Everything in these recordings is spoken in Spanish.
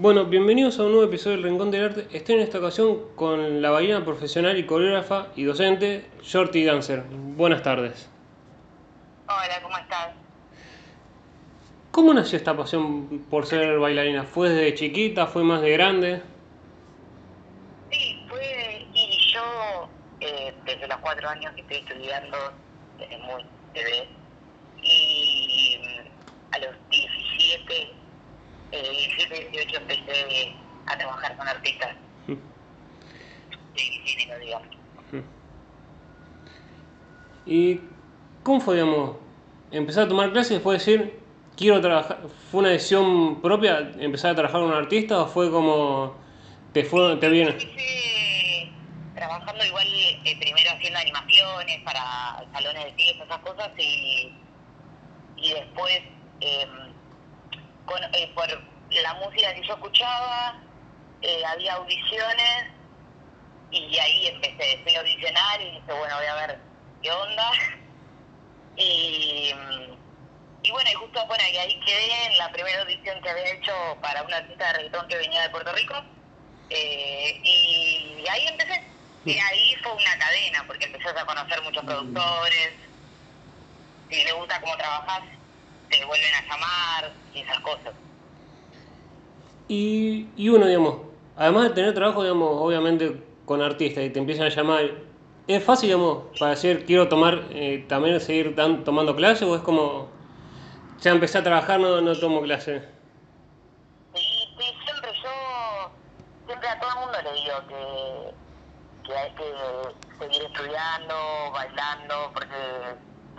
Bueno, bienvenidos a un nuevo episodio del Rincón del Arte. Estoy en esta ocasión con la bailarina profesional y coreógrafa y docente, Shorty Dancer. Buenas tardes. Hola, ¿cómo estás? ¿Cómo nació esta pasión por ser bailarina? ¿Fue desde chiquita? ¿Fue más de grande? Sí, fue, y yo eh, desde los cuatro años que estoy estudiando, desde muy bebé, y a los 17, eh, 17, 18 empecé a trabajar con artistas de género, digamos. ¿Y cómo fue, digamos, empezar a tomar clases y después decir, quiero trabajar? ¿Fue una decisión propia empezar a trabajar con un artista o fue como, te, fue, te viene? Empecé trabajando igual eh, primero haciendo animaciones para salones de fiesta, esas cosas, y, y después eh, con, eh, por la música que yo escuchaba, eh, había audiciones y ahí empecé, fui a audicionar y dije, bueno, voy a ver qué onda. Y, y bueno, y justo bueno, y ahí quedé en la primera audición que había hecho para una artista de reggaetón que venía de Puerto Rico. Eh, y ahí empecé. Y ahí fue una cadena, porque empezás a conocer muchos productores. Si le gusta cómo trabajas, te vuelven a llamar y esas cosas. Y, y uno, digamos, además de tener trabajo, digamos, obviamente con artistas y te empiezan a llamar, ¿es fácil, digamos, para decir quiero tomar, eh, también seguir dan- tomando clases o es como, ya empecé a trabajar, no, no tomo clases? Sí, sí, siempre yo, siempre a todo el mundo le digo que, que hay que seguir estudiando, bailando, porque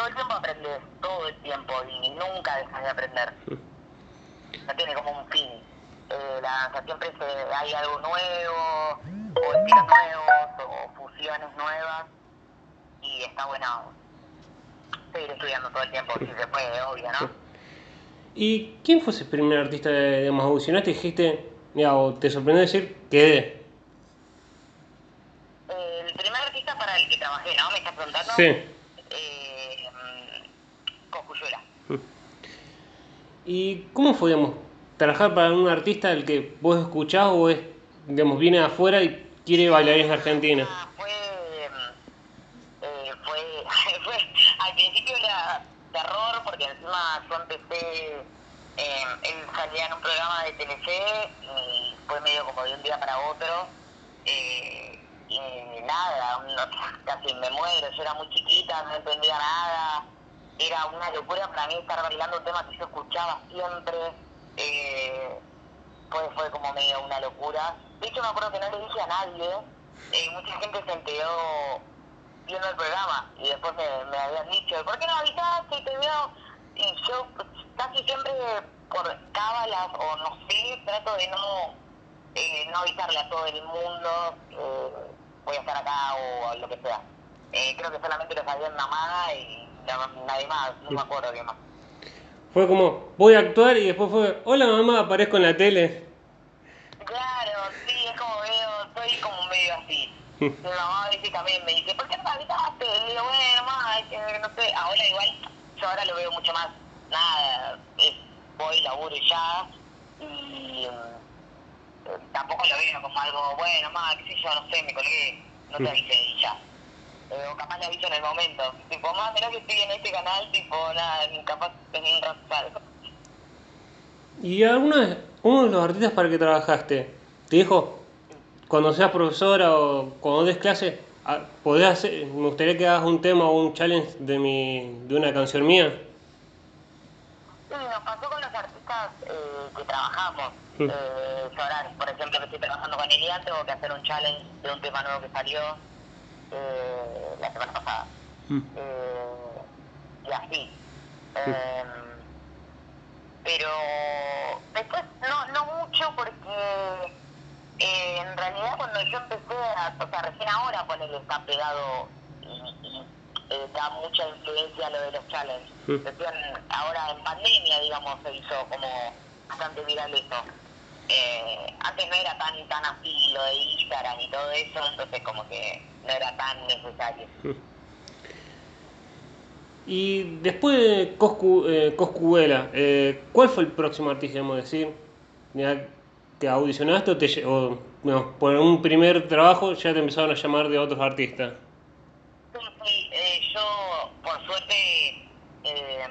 todo el tiempo aprendes, todo el tiempo, y nunca dejas de aprender. No tiene como un fin. Eh, la danza siempre se, hay algo nuevo, o estilos nuevos, o fusiones nuevas, y está bueno seguir estudiando todo el tiempo, si se puede, obvio, ¿no? ¿Y quién fue ese primer artista, digamos, audicionaste y dijiste, mira, o te sorprendió decir, quedé? El primer artista para el que trabajé, ¿no? ¿Me estás preguntando? Sí. Eh, ¿Y cómo fue, digamos, trabajar para un artista al que vos escuchás o es, digamos, viene de afuera y quiere bailarines de Argentina? Ah, fue, mm, eh, fue, fue, al principio era terror porque encima yo empecé, eh, él salía en un programa de Telefe y fue medio como de un día para otro. eh, y nada, no- casi me muero, yo era muy chiquita, no entendía nada, era una locura para mí estar bailando un tema que yo escuchaba siempre, eh, fue, fue como medio una locura. De hecho me acuerdo que no le dije a nadie, eh, mucha gente se enteró viendo el programa y después me, habían dicho, ¿por qué no avisaste y te vio? Y yo casi siempre por cábalas o no sé, trato de no, eh, no avisarle a todo el mundo, eh, voy a estar acá o lo que sea. Eh, creo que solamente lo sabía mi mamá y nadie más, no me acuerdo qué más. Fue como, voy a actuar y después fue, hola mamá, aparezco en la tele. Claro, sí, es como veo, soy como medio así. Mi mamá a veces también me dice, ¿por qué no me avisaste? Y digo, bueno, mamá, es que no sé, ahora igual, yo ahora lo veo mucho más, nada, es, voy, laburo y ya, y eh, tampoco lo veo como algo, bueno, mamá, qué sé yo, no sé, me colgué, no te avisé y ya. O capaz le aviso en el momento, tipo, mamá, mirá que estoy en este canal, tipo, nada, capaz tenés un rato, ¿Y alguna vez, uno de los artistas para el que trabajaste, te dijo, cuando seas profesora o cuando des clase, ah, podés hacer, me gustaría que hagas un tema o un challenge de, mi, de una canción mía? Sí, nos pasó con los artistas eh, que trabajamos. Mm. Eh, por ejemplo, que estoy trabajando con Elian, tengo que hacer un challenge de un tema nuevo que salió eh, la semana pasada. Eh, y así. Eh, pero después no, no mucho porque eh, en realidad cuando yo empecé, a, o sea, recién ahora ponerle está pegado y, y, eh, da mucha influencia a lo de los challenges. Mm. Recién ahora en pandemia, digamos, se hizo como bastante viral eso. Eh, antes no era tan tan así lo de Instagram y todo eso, entonces como que no era tan necesario. Y después de Coscu, eh, Coscuela, eh, ¿cuál fue el próximo artista, debemos decir? Mira, que audicionaste o, te, o no, por un primer trabajo ya te empezaron a llamar de otros artistas? Sí, sí, eh, yo por suerte eh,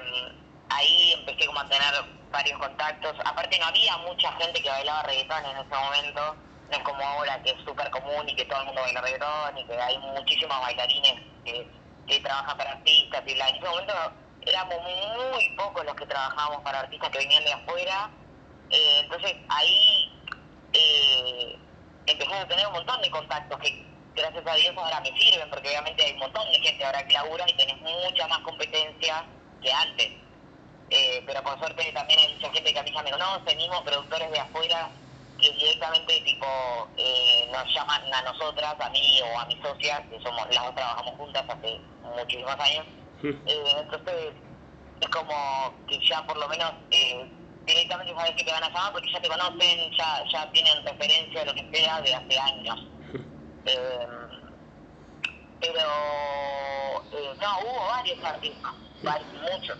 ahí empecé como a tener varios contactos. Aparte no había mucha gente que bailaba reggaetón en ese momento, no como ahora que es súper común y que todo el mundo baila reggaetón y que hay muchísimos bailarines que, trabajan para artistas y bla. En ese momento éramos muy pocos los que trabajábamos para artistas que venían de afuera. Eh, entonces ahí eh, a tener un montón de contactos que gracias a Dios ahora me sirven porque obviamente hay un montón de gente ahora que labura y tenés mucha más competencia que antes. Eh, pero por suerte también hay mucha gente que a mí ya me conoce, mismos productores de afuera que directamente tipo eh, nos llaman a nosotras, a mí o a mis socias, que somos las dos trabajamos juntas hace muchísimos años. Eh, entonces es como que ya por lo menos eh, directamente sabes que te van a llamar porque ya te conocen, ya, ya tienen referencia de lo que sea de hace años. Eh, pero eh, no, hubo varios artistas, varios, muchos.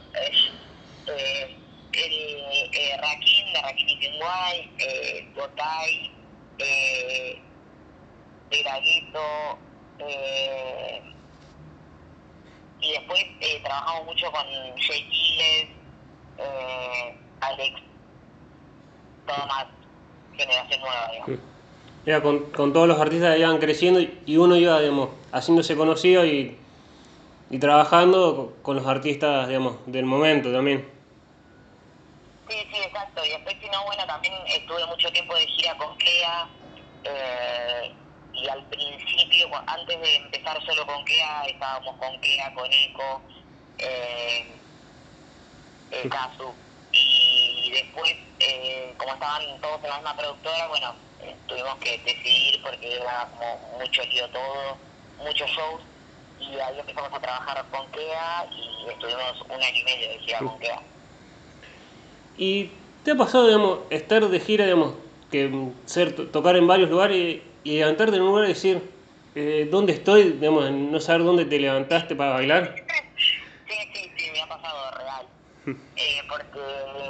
El eh, Rakim de Rakim y Tinguay, eh, Gotay, eh, eh, y después eh, trabajamos mucho con Jay Giles, eh, Alex, todo más generación nueva, digamos. Con, con todos los artistas que iban creciendo y- uno iba, digamos, haciéndose conocido y, y trabajando co- con los artistas, digamos, del momento también. Sí, sí, exacto. Y después, si no, bueno, también estuve mucho tiempo de gira con Kea. eh, y al principio, antes de empezar solo con Kea, estábamos con Kea, con Eco, eh, eh, Kazu. Y después, eh, como estaban todos en la misma productora, bueno, eh, tuvimos que decidir porque era como mucho lío todo, muchos shows. Y ahí empezamos a trabajar con Kea y estuvimos un año y medio de gira con Kea. ¿Y te ha pasado, digamos, estar de gira, digamos, que ser, to- tocar en varios lugares y levantarte en un lugar y decir, eh, ¿dónde estoy? Digamos, no saber dónde te levantaste para bailar. Sí, sí, sí, me ha pasado real. Eh, porque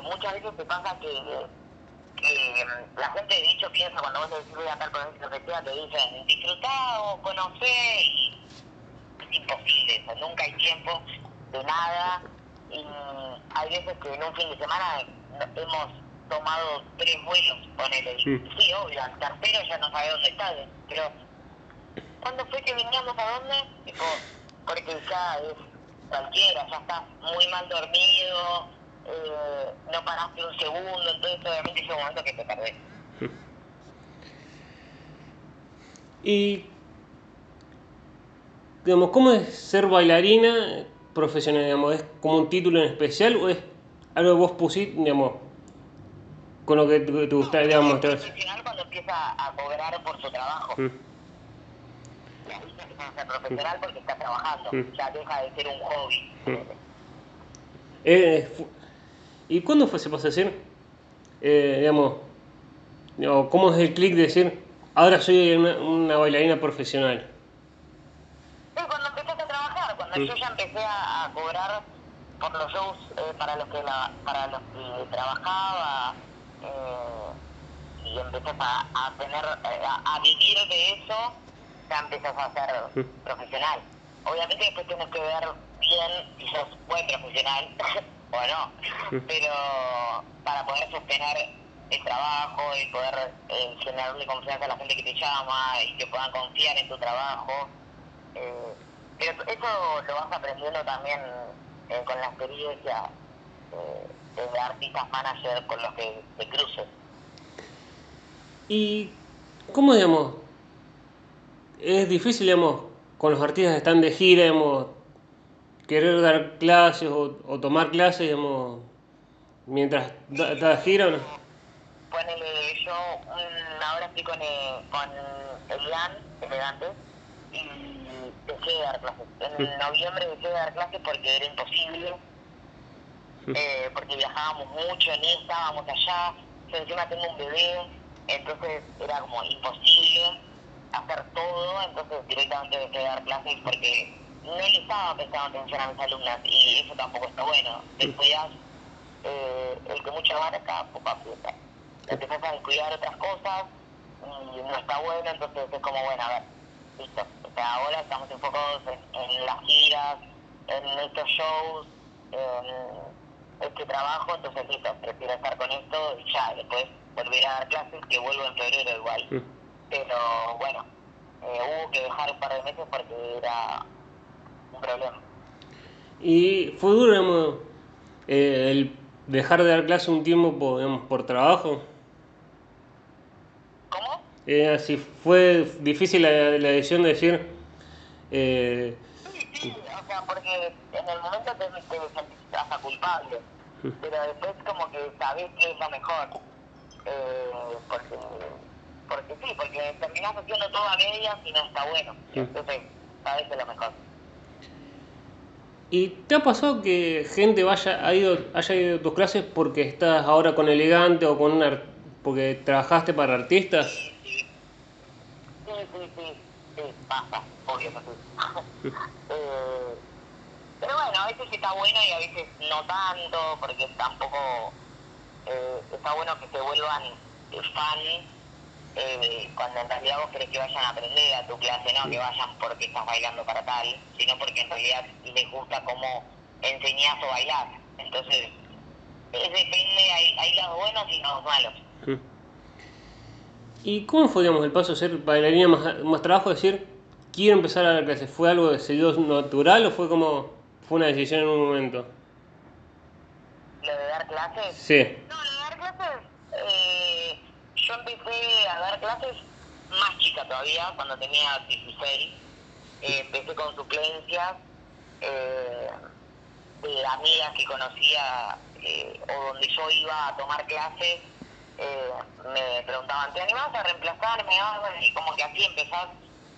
muchas veces te pasa que, que mm, la gente de hecho piensa cuando vos decís voy a con lo que sea, te dicen disfrutá o conocé y es imposible eso, nunca hay tiempo de nada y hay veces que en un fin de semana hemos tomado tres vuelos, y Mm. sí, obvio, al tercero ya no sabe dónde está, pero ¿Cuándo fue que veníamos a dónde? Tipo, porque ya es cualquiera, ya estás muy mal dormido, eh, no paraste un segundo, entonces obviamente es un momento que te perdés. Y, digamos, ¿cómo es ser bailarina profesional? Digamos, ¿Es como un título en especial o es algo que vos pusiste, digamos, con lo que te, te gusta, digamos, profesional cuando empieza a cobrar por su trabajo. Mm. Y ahí ya empieza a ser profesional porque está trabajando, Mm. ya deja de ser un hobby. Mm. Eh, ¿Y cuándo fue, se pasó a decir, eh, digamos, cómo es el clic de decir, ahora soy una, una bailarina profesional? Sí, cuando empezaste a trabajar, cuando yo ya empecé a, a cobrar por los shows eh, para los que la, para los que trabajaba eh, y empezás a, a tener eh, a, a vivir de eso, ya empezás a ser profesional. Obviamente después tienes que ver bien si sos buen profesional o no, pero para poder sostener el trabajo y poder eh, generarle confianza a la gente que te llama y que puedan confiar en tu trabajo. Eh, pero eso lo vas aprendiendo también eh, con la experiencia eh, de artistas manager con los que te cruces. ¿Y cómo, digamos, es difícil, digamos, con los artistas que están de gira, digamos, querer dar clases o, o tomar clases, digamos, mientras da, da gira o no? Ponele, yo mm, ahora estoy con, eh, con Elian, elegante, y dejé de dar clases. En noviembre dejé de dar clases porque era imposible, eh, porque viajábamos mucho, ni estábamos allá, yo encima tengo un bebé, entonces era como imposible hacer todo, entonces directamente dejé de dar clases porque no le estaba prestando atención a mis alumnas y eso tampoco está bueno. Descuidas eh, el que mucho abarca, poco aprieta. empezás a descuidar otras cosas y no está bueno, entonces es como, bueno, a ver, listo. O sea, ahora estamos enfocados en, en las giras, en estos shows, en este trabajo, entonces listo, prefiero estar con esto y ya, después volver a dar clases, que vuelvo en febrero igual. Pero bueno, eh, hubo que dejar un par de meses porque era un problema. ¿Y fue duro digamos, eh, el dejar de dar clases un tiempo digamos, por trabajo? Eh, así fue difícil la, la decisión de decir... Eh, Sí, sí, o sea, porque en el momento te, te sentís hasta culpable, pero después como que sabés que es lo mejor. Eh, porque, porque sí, porque terminás haciendo todo a medias y no está bueno. Entonces, sabés que es lo mejor. ¿Y te ha pasado que gente vaya ha ido, haya ido a tus clases porque estás ahora con Elegante o con un porque trabajaste para artistas? Sí, sí, sí, sí, pasa, obvio que sí. eh, pero bueno, a veces está bueno y a veces no tanto, porque tampoco eh, está bueno que se vuelvan fan eh, cuando en realidad vos querés que vayan a aprender a tu clase, no que vayan porque estás bailando para tal, sino porque en realidad les gusta cómo enseñás o bailás. Entonces, es depende, hay, hay los buenos y los malos. ¿Y cómo fue digamos, el paso de ser bailarina más, más trabajo? decir, quiero empezar a dar clases. ¿Fue algo que se dio natural o fue como fue una decisión en un momento? Lo de dar clases, Sí. No, lo de dar clases, eh, yo empecé a dar clases más chica todavía, cuando tenía 16. Eh, empecé con suplencias eh, de amigas que conocía eh, o donde yo iba a tomar clases. Eh, me preguntaban, ¿te animás a reemplazarme? Y como que así empezás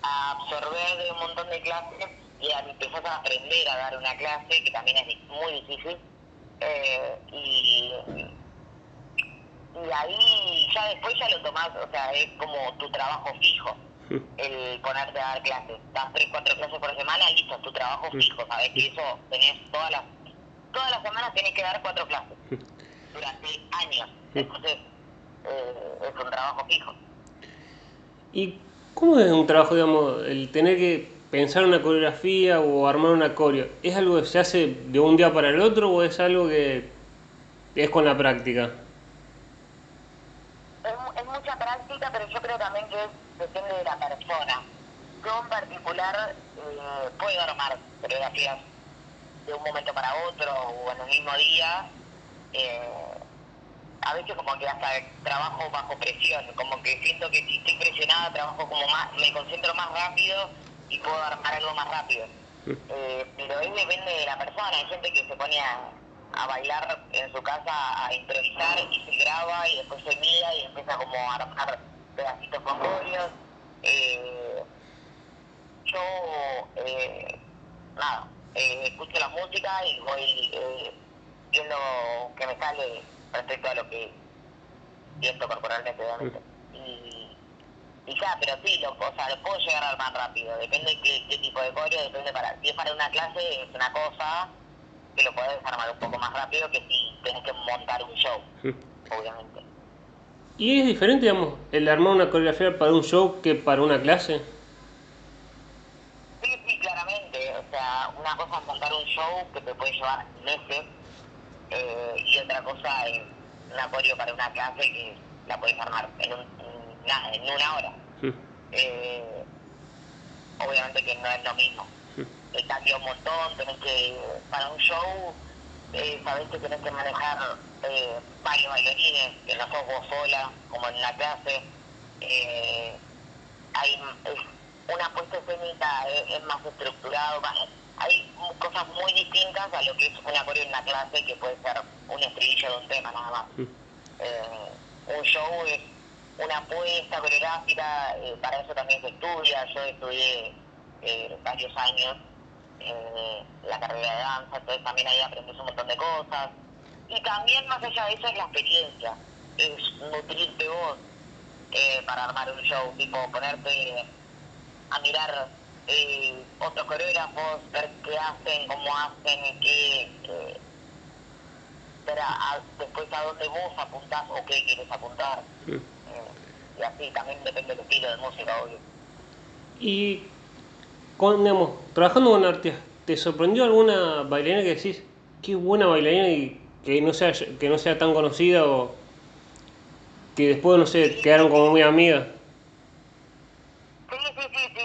a absorber de un montón de clases y a- empezás a aprender a dar una clase, que también es muy difícil. Eh, y, y ahí ya después ya lo tomás, o sea, es como tu trabajo fijo, el ponerte a dar clases. Das tres, cuatro clases por semana, listo, es tu trabajo fijo, sabes que eso tenés todas las, todas las semanas tenés que dar cuatro clases durante años. Entonces, eh, es un trabajo fijo. ¿Y cómo es un trabajo, digamos, el tener que pensar una coreografía o armar una coreo? ¿Es algo que se hace de un día para el otro o es algo que es con la práctica? es, es mucha práctica, pero yo creo también que es- depende de la persona. Yo en particular eh, puedo armar coreografías de un momento para otro o en el mismo día. eh, a veces como que hasta trabajo bajo presión, como que siento que si estoy presionada trabajo como más, me concentro más rápido y puedo armar algo más rápido. Eh, pero ahí depende de la persona, hay gente que se pone a, a bailar en su casa, a improvisar y se graba y después se mira y empieza como a armar pedacitos con coreos. Eh, yo, eh, nada, eh, escucho la música y voy eh, viendo que me sale respecto a lo que siento corporalmente, obviamente. Y, y ya, pero sí, lo, o sea, lo puedo llegar a armar rápido. Depende qué, qué tipo de coreo, depende para... Si es para una clase es una cosa que lo podés armar un poco más rápido que si tenés que montar un show, obviamente. ¿Y es diferente, digamos, el armar una coreografía para un show que para una clase? Sí, sí, claramente. O sea, una cosa es montar un show que te puede llevar meses eh, y otra cosa es un acorio para una clase que la puedes armar en, un, en nada, en una hora. Eh, obviamente que no es lo mismo. Eh, cambia un montón, tenés que, para un show, eh, sabés que tenés que manejar eh, varios bailarines, que no sos vos sola, como en la clase. Eh, hay es una puesta escénica es, es más estructurado, más- hay cosas muy distintas a lo que es una coreo en una clase que puede ser un estribillo de un tema nada más. Eh, un show es una apuesta coreográfica, eh, para eso también se estudia, yo estudié eh, varios años eh, la carrera de danza, entonces también ahí aprendes un montón de cosas. Y también más allá de eso es la experiencia, es nutrirte vos eh, para armar un show, tipo ponerte a mirar eh, otros coreógrafos, ver qué hacen, cómo hacen, qué, eh, ver a- a- después a dónde vos apuntás o qué quieres apuntar. Mm. Eh, y así, también depende del estilo de música, obvio. Y, con, digamos, trabajando con artistas, ¿te sorprendió alguna bailarina que decís, qué buena bailarina y que no sea, que no sea tan conocida o que después, no sé, quedaron como muy amigas? Sí, sí, sí, sí,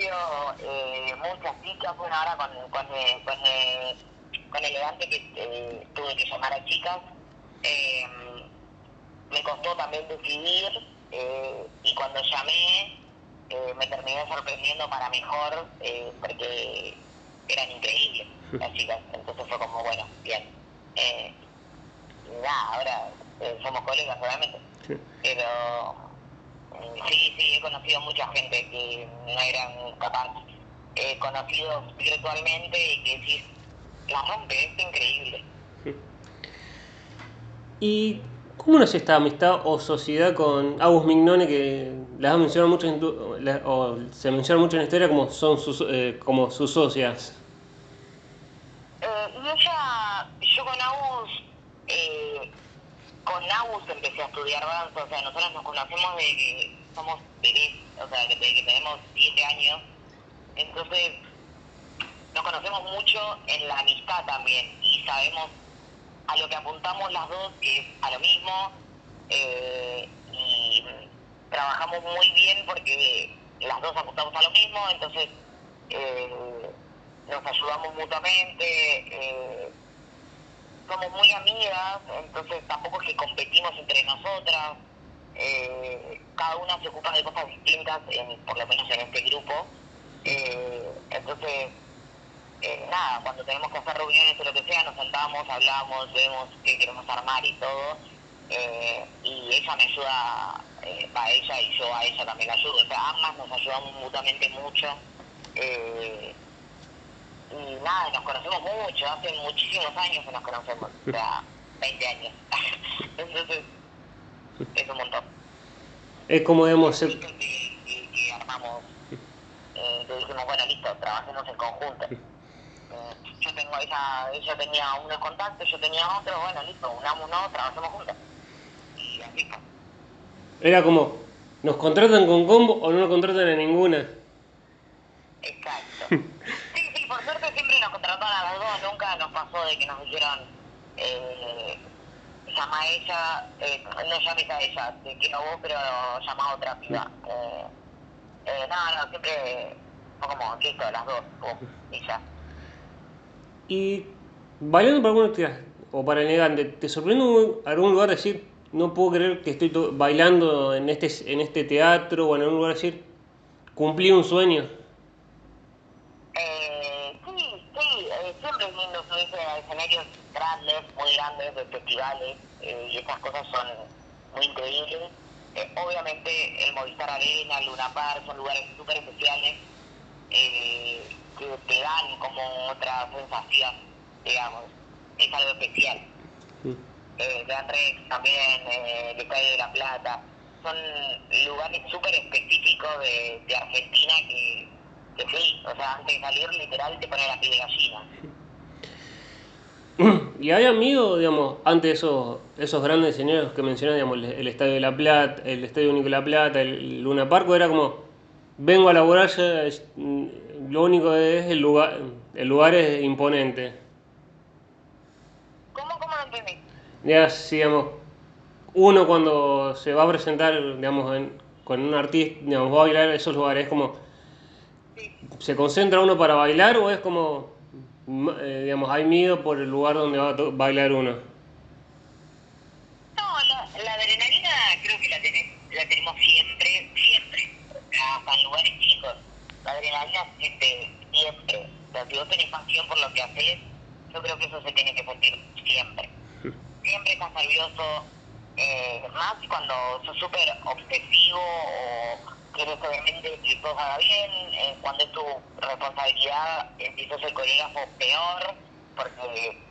eh, muchas chicas, bueno, ahora con, con, eh, con, eh, con Elegante que eh, tuve que llamar a chicas, eh, me costó también decidir y cuando llamé me terminé sorprendiendo para mejor eh, porque eran increíbles las chicas, entonces fue como, bueno, bien. Eh, nada, ahora somos colegas, obviamente pero sí, sí, he conocido mucha gente que no eran capaz, eh, conocidos virtualmente y que decís, la rompe, es increíble. ¿Y cómo nace esta amistad o sociedad con Agus Mignone que las has mencionado mucho en tu- la- o se menciona mucho en la historia como son sus, eh, como sus socias? Eh, y ella, yo con Agus, eh, con Agus empecé a estudiar danza, o sea, nosotros nos conocemos de que somos bebés, o sea, desde que tenemos 7 años, entonces nos conocemos mucho en la amistad también y sabemos a lo que apuntamos las dos, que es a lo mismo, eh, y trabajamos muy bien porque las dos apuntamos a lo mismo, entonces eh, nos ayudamos mutuamente, eh, somos muy amigas, entonces tampoco es que competimos entre nosotras, eh, cada una se ocupa de cosas distintas, en, por lo menos en este grupo, eh, entonces eh, nada, cuando tenemos que hacer reuniones o lo que sea, nos sentamos, hablamos, vemos qué queremos armar y todo. y ella me ayuda a ella y yo a ella también la ayudo. O sea, ambas nos ayudamos mutuamente mucho. Y nada, nos conocemos mucho, hace muchísimos años que nos conocemos, o sea, 20 años. Entonces, es un montón. Es como, digamos, que, que- que armamos, eh, que dijimos, bueno, listo, trabajemos en conjunto. Eh, yo tengo ella, ella tenía unos contactos, yo tenía otros, bueno, listo, unámonos, trabajemos juntos. Y así fue. era como, ¿nos contratan con combo o no nos contratan a ninguna? Exacto. Sí, sí, por suerte siempre nos contrataron a las dos, nunca nos pasó de que nos dijeron, eh, llama a ella, eh, no llames a ella, te quiero a vos, pero llama a otra piba. Eh, eh, no, no, siempre fue como, listo, las dos, pum, y ya. Y bailando para alguna actividad o para el negante, ¿te sorprende algún lugar decir, no puedo creer que estoy to- bailando en este, en este teatro o en algún lugar decir, cumplí un sueño? Eh, sí, sí, eh, siempre es lindo subirse a escenarios grandes, muy grandes, de festivales, eh, y esas cosas son muy increíbles. Eh, obviamente el Movistar Arena, Luna Park, son lugares súper especiales eh, que te dan como otra sensación, digamos, es algo especial. Eh, Gran Rex también, el Estadio de la Plata, son lugares súper específicos de, de Argentina que, que sí, o sea, antes de salir literal te pone la piel de gallina. ¿Y había amigo, digamos, antes de esos, esos grandes escenarios que mencioné, digamos, el, el Estadio de la Plata, el Estadio Único de la Plata, el Luna Park, o era como, vengo a laburar, ya, es- mm, lo único es el lugar, el lugar es imponente. ¿Cómo, cómo lo entendí? Ya, sí, digamos, uno cuando se va a presentar, digamos, en- con un artista, digamos, va a bailar en esos lugares, es como, Sí. ¿se concentra uno para bailar o es como, eh, digamos, hay miedo por el lugar donde va a bailar uno? No, la, la adrenalina creo que la, tenés, la tenemos siempre, siempre, hasta en lugares chicos. La adrenalina se siente siempre. O sea, si vos tenés pasión por lo que haces, yo creo que eso se tiene que sentir siempre. Siempre estás nervioso, eh, más cuando sos súper obsesivo o quieres obviamente que todo haga bien, eh, cuando es tu responsabilidad, si sos el coreógrafo, peor, porque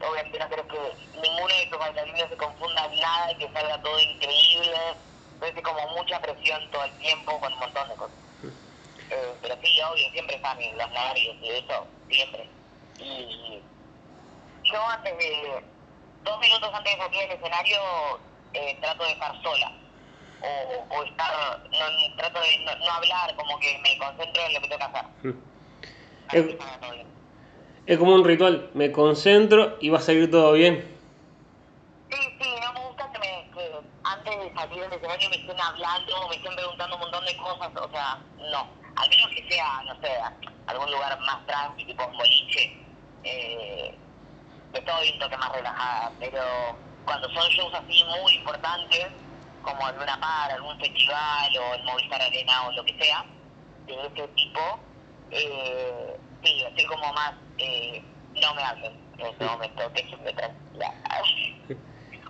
obviamente no querés que ninguno de tus bailarines se confunda en nada y que salga todo increíble. Entonces es como mucha presión todo el tiempo con un montón de cosas. Eh, pero sí, obvio, siempre están los nervios y eso, siempre. Y yo antes de, dos minutos antes de salir del escenario, eh, trato de estar sola. O, o estar, no, trato de no, no hablar, como que me concentro en lo que tengo que hacer. Mm. Para Es, que salga todo bien. es como un ritual, me concentro y va a salir todo bien. Sí, sí, no me gusta que, me, que antes de salir del escenario me estén hablando, me estén preguntando un montón de cosas, o sea, no. Al menos que sea, no sé, algún lugar más tranqui, tipo un boliche, eh, estoy un toque más relajada, pero cuando son shows así muy importantes, como el Luna Par, algún festival o el Movistar Arena o lo que sea, de este tipo, eh, sí, estoy como más, eh, no me hablen en este momento, déjenme tranquila.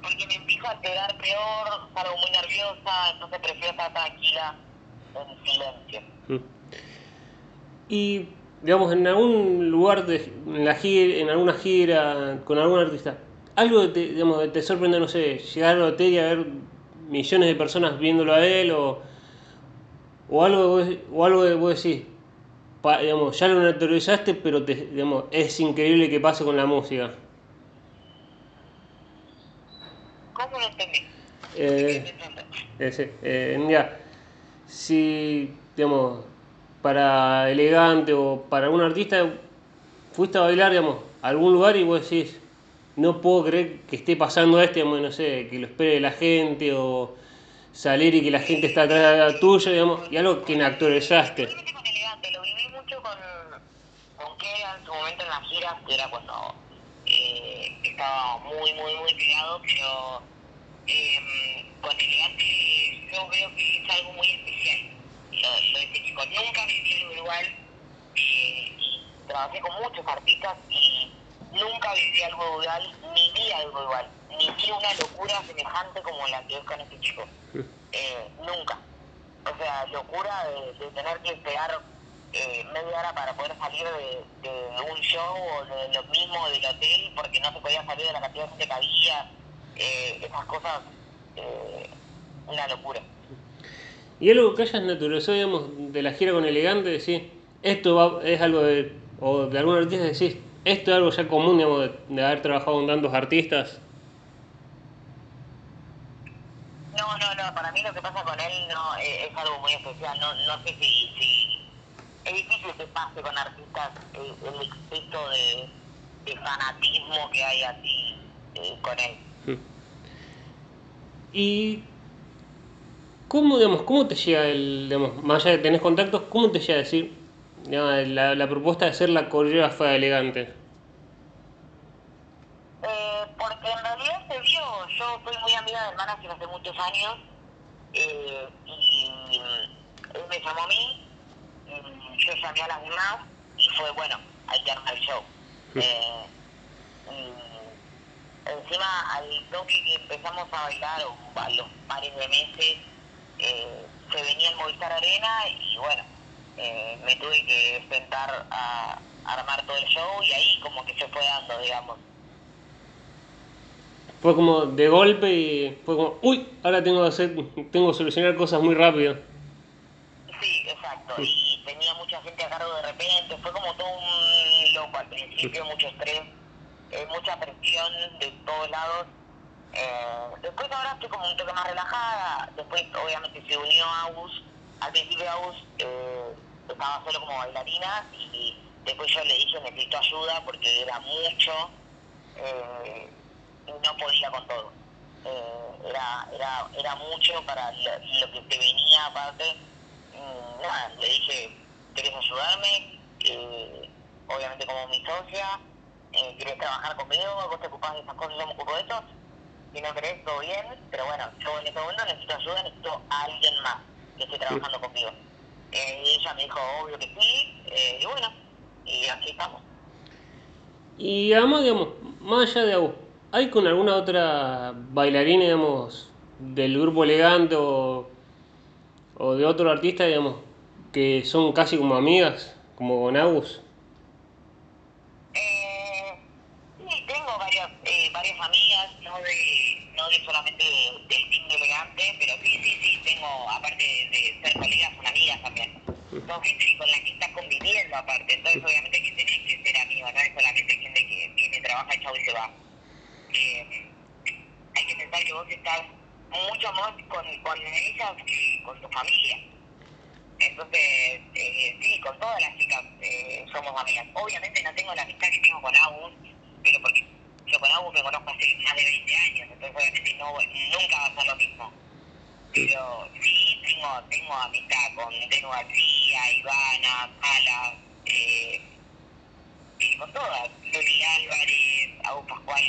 Porque me empiezo a alterar peor, salgo muy nerviosa, entonces prefiero estar tranquila, en silencio. Mm. Y, digamos, en algún lugar, de, en, la gira, en alguna gira con algún artista, algo te, digamos, te sorprende, no sé, llegar al hotel y a ver millones de personas viéndolo a él o, o algo, o algo que vos decís, pa- digamos, ya lo naturalizaste, pero te, digamos, es increíble que pase con la música. ¿Cómo lo entendí? Eh, Ese, eh, mira, si, digamos, para elegante o para algún artista fuiste a bailar, digamos, a algún lugar y vos decís, no puedo creer que esté pasando esto, digamos, no sé, que lo espere la gente o salir y que la gente está atrás tuyo, digamos, y algo que naturalizaste. Realmente con elegante, lo viví mucho con, con Kera en su momento en las giras, que era cuando eh, estaba muy, muy, muy pegado, pero eh, con elegante yo veo que es algo muy especial. Lo, lo de este chico, nunca viví algo igual, eh, y trabajé con muchos artistas y nunca viví algo igual, ni vi algo igual, ni vi una locura semejante como la que es con este chico. Eh, nunca. O sea, locura de, de tener que esperar eh, media hora para poder salir de, de un show o de lo mismo del hotel porque no se podía salir de la cantidad de gente que había. Eh, esas cosas, eh, una locura. Y algo que hayas naturalizado, digamos, de la gira con elegante, decís, esto va- es algo de, o de algún artista decís, esto es algo ya común, digamos, de, de haber trabajado con tantos artistas. No, no, no, para mí lo que pasa con él no eh, es algo muy especial. No, no sé si, si es difícil que pase con artistas eh, el exceso de, de fanatismo que hay así eh, con él. ¿Y cómo, digamos, cómo te llega el, digamos, más allá de que tenés contactos, cómo te llega a decir digamos, la, la propuesta de ser la coreógrafa elegante? Eh, porque en realidad se dio, yo soy muy amiga del manager hace muchos años eh, y mm, él me llamó a mí, yo llamé a las demás y fue bueno, hay que armar el show. Eh, y encima al toque que empezamos a bailar o a los pares de meses eh, se venía el Movistar Arena y bueno, eh, me tuve que sentar a armar todo el show y ahí como que se fue dando, digamos. Fue como de golpe y fue como, uy, ahora tengo que hacer, tengo que solucionar cosas muy rápido. Sí, exacto. Y tenía mucha gente a cargo de repente. Fue como todo un loco al principio, mucho estrés, eh, mucha presión de todos lados. Eh, después ahora estoy como un toque más relajada. Después obviamente se unió Agus. Al principio Agus eh, estaba solo como bailarina y después yo le dije necesito ayuda porque era mucho eh, y no podía con todo. Eh, era, era, era mucho para lo, lo que te venía aparte. Mm, nada, le dije, ¿querés ayudarme? Eh, obviamente como mi socia, eh, ¿querés trabajar conmigo? ¿Vos te ocupás de esas cosas? Yo me ocupo de esto. Si no querés, todo bien, pero bueno, yo en este momento necesito ayuda, necesito a alguien más que esté trabajando conmigo. Eh, y ella me dijo, obvio que sí, eh, y bueno, y aquí estamos. Y además, digamos, más allá de Agus, ¿hay con alguna otra bailarina, digamos, del grupo elegante o, o de otro artista, digamos, que son casi como amigas, como con Agus? Eh, sí, tengo varias, eh, varias amigas, no de, no de solamente de- del team de elegante, pero sí, sí, sí, tengo, aparte de, de ser colegas, también. Gente con la que estás conviviendo aparte, entonces obviamente que tenés que ser amigos, no es solamente gente que viene trabaja, chau y se va. Eh, hay que pensar que vos estás mucho más con, con ellas que con tu familia. Entonces, eh, sí, con todas las chicas eh, somos amigas. Obviamente no tengo la amistad que tengo con Agus, pero porque yo con Agus me conozco hace más de 20 años, entonces obviamente no, nunca va a ser lo mismo. Pero sí tengo, tengo amistad con Denu García, Ivana, Sala, eh, eh, con todas, Luli Álvarez, Agus Pascual,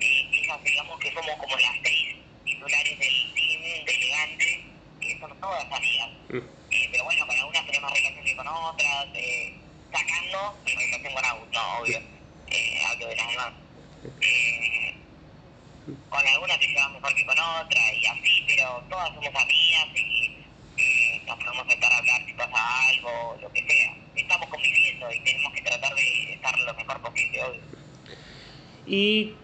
eh, esas digamos que somos como las seis titulares del team de elegante, que son todas amigas. Eh, pero bueno, con algunas tenemos relación que con otras, eh, sacando mi relación con Agus, no, obvio, eh, hablo de las demás. Eh, con algunas te llevas mejor que con otras y así, pero todas somos amigas y eh, nos podemos sentar a hablar si pasa algo, lo que sea. Estamos conviviendo y tenemos que tratar de estar lo mejor posible, obvio. ¿Y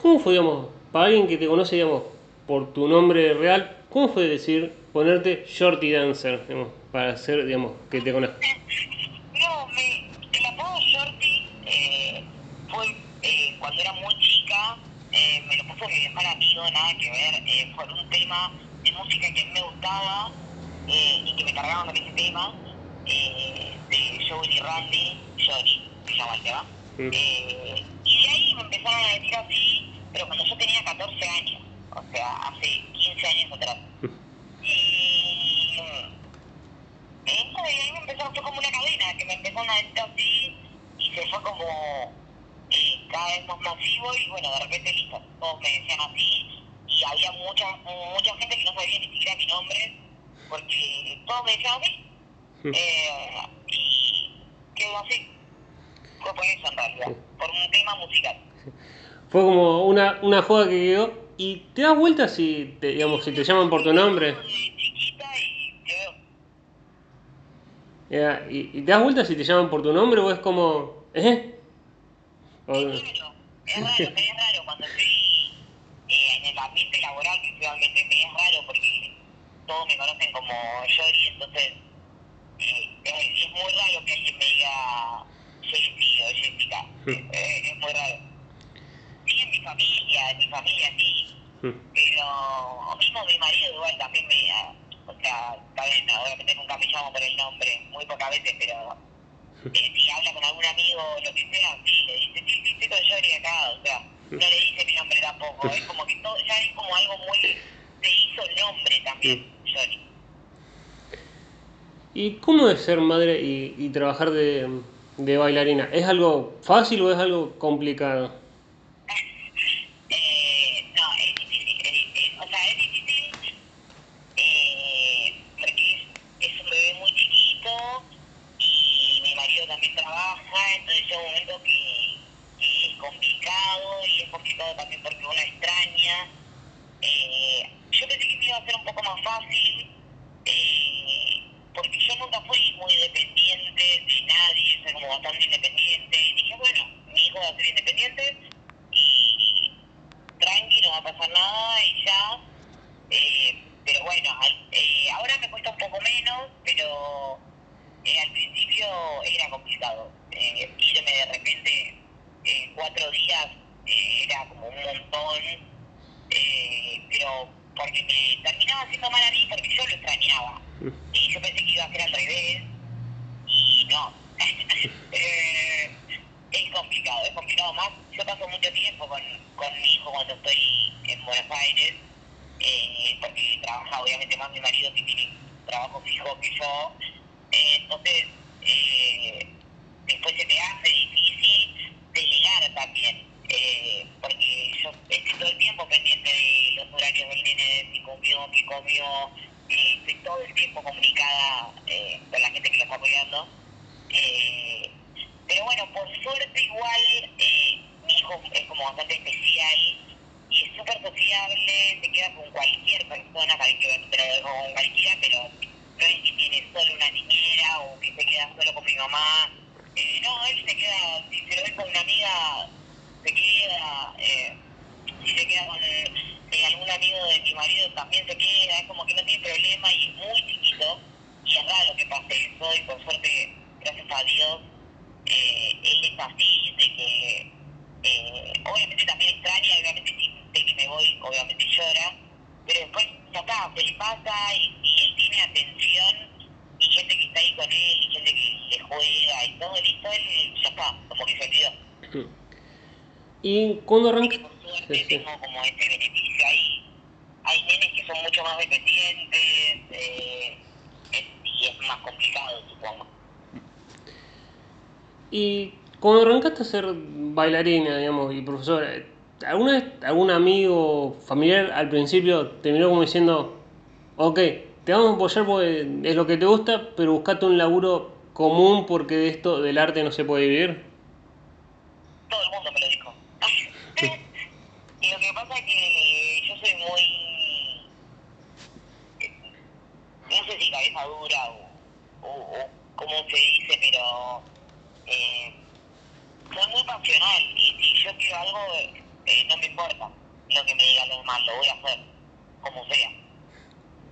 cómo fue, digamos, para alguien que te conoce, digamos, por tu nombre real, cómo fue decir, ponerte Shorty Dancer, digamos, para hacer, digamos, que te conozca? No, me, el apodo Shorty eh, fue eh, cuando era muy chica, eh, me lo puso mi mejor amigo, nada que ver, eh, por un tema de música que a mí me gustaba eh, y que me cargaban con ese tema, eh, de Joey y Randy, Johnny, se llama el tema. Y de ahí me empezaron a decir así, pero cuando yo tenía 14 años, o sea, hace 15 años atrás. Y eso de ahí me empezó, fue como una cadena, que me empezó a decir así y se fue como eh, cada vez más masivo y bueno, de repente listo, todos me decían así y había mucha, mucha gente que no sabía ni siquiera mi nombre porque todos me decían así eh, y quedó así. Fue por eso en realidad, por un tema musical. Fue como una, una joda que quedó. ¿Y te das vuelta si te, digamos, si te llaman por tu nombre? De chiquita y te veo. Ya, ¿Y, y te das vuelta si te llaman por tu nombre o es como... ¿Eh? O- Es raro, es raro, me es raro cuando estoy eh, en el ambiente laboral, que realmente me es raro porque todos me conocen como Yori, entonces eh, es, es muy raro que alguien me diga Jessy o Jessica. Eh, es muy raro. Sí, en mi familia, en mi familia sí, Mm. pero mismo mi marido igual también me, o sea, bien, obviamente nunca me llamo por el nombre, muy pocas veces, pero eh, si habla con algún amigo o lo que sea, sí, le dice, sí, sí, estoy con Yori acá, o sea, no le dice mi nombre tampoco, es como que todo, ya es como algo muy, se hizo el nombre también, Yori. ¿Y cómo es ser madre y, y trabajar de, de bailarina? ¿Es algo fácil o es algo complicado? Eh, no, es difícil, es difícil, o sea, es difícil eh, porque es, es un bebé muy chiquito y mi marido también trabaja, entonces llega un momento que, que es complicado y es complicado también porque uno extraña. Eh, yo pensé que me iba a ser un Y cuando arrancaste a ser bailarina, digamos, y profesora, ¿alguna vez algún amigo, familiar al principio te miró como diciendo, ok, te vamos a apoyar porque es lo que te gusta, pero buscate un laburo común porque de esto del arte no se puede vivir? Todo el mundo me lo dijo. y lo que pasa es que yo soy muy. eh, No sé si cabeza dura o, o, o cómo se dice, pero. Eh, soy muy pasional y si yo quiero algo, eh, no me importa lo que me digan los demás, lo voy a hacer, como sea.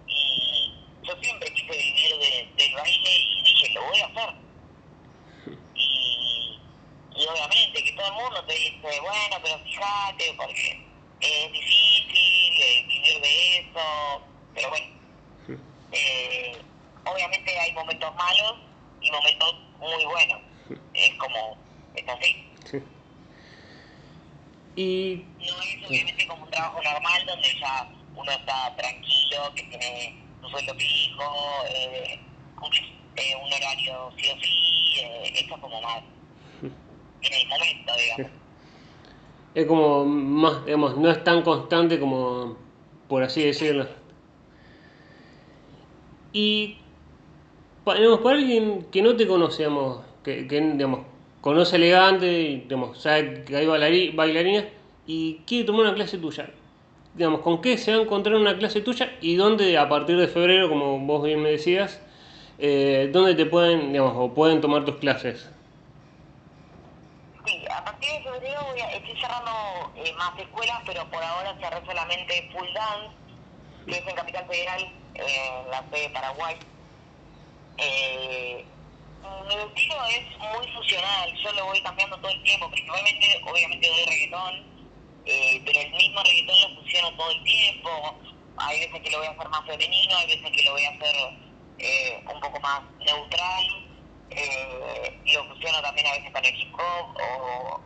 Y yo siempre quise vivir de- del baile y dije, lo voy a hacer. Y, y obviamente que todo el mundo te dice, bueno, pero fíjate, porque es difícil eh, vivir de eso, pero bueno, eh, obviamente hay momentos malos y momentos muy buenos, es como, es así. Y No es obviamente como un trabajo normal donde ya uno está tranquilo, que tiene su sueldo fijo, eh, cumple eh, un horario sí o sí, eh, esto es como más en el momento, digamos. es como más, digamos, no es como, por así decirlo. Y digamos, para alguien que no te conoce, digamos, que, que, digamos, conoce elegante, digamos, sabe que hay bailari- bailarinas y quiere tomar una clase tuya, digamos, ¿con qué se va a encontrar una clase tuya y dónde a partir de febrero, como vos bien me decías, eh, dónde te pueden, digamos, o pueden tomar tus clases? A partir de febrero voy a- estoy cerrando eh, más escuelas, pero por ahora cerré solamente Full Dance, que es en Capital Federal, eh, en la sede de Paraguay. Eh, mi estilo es muy fusional, yo lo voy cambiando todo el tiempo, principalmente, obviamente doy reggaetón, pero el mismo reggaetón lo fusiono todo el tiempo. Hay veces que lo voy a hacer más femenino, hay veces que lo voy a hacer un poco más neutral. Eh, lo fusiono también a veces con el hip hop o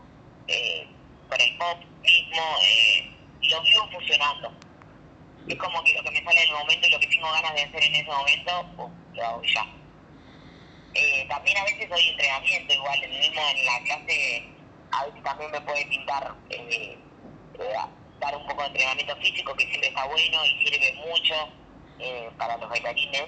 eh, con el pop mismo. Eh, lo vivo fusionando. Es como que lo que me sale en el momento y lo que tengo ganas de hacer en ese momento, pum, lo hago ya. Eh, también a veces doy entrenamiento, igual, en, mismo en la clase, a veces también me puede pintar eh, eh, dar un poco de entrenamiento físico, que siempre está bueno y sirve mucho para los bailarines.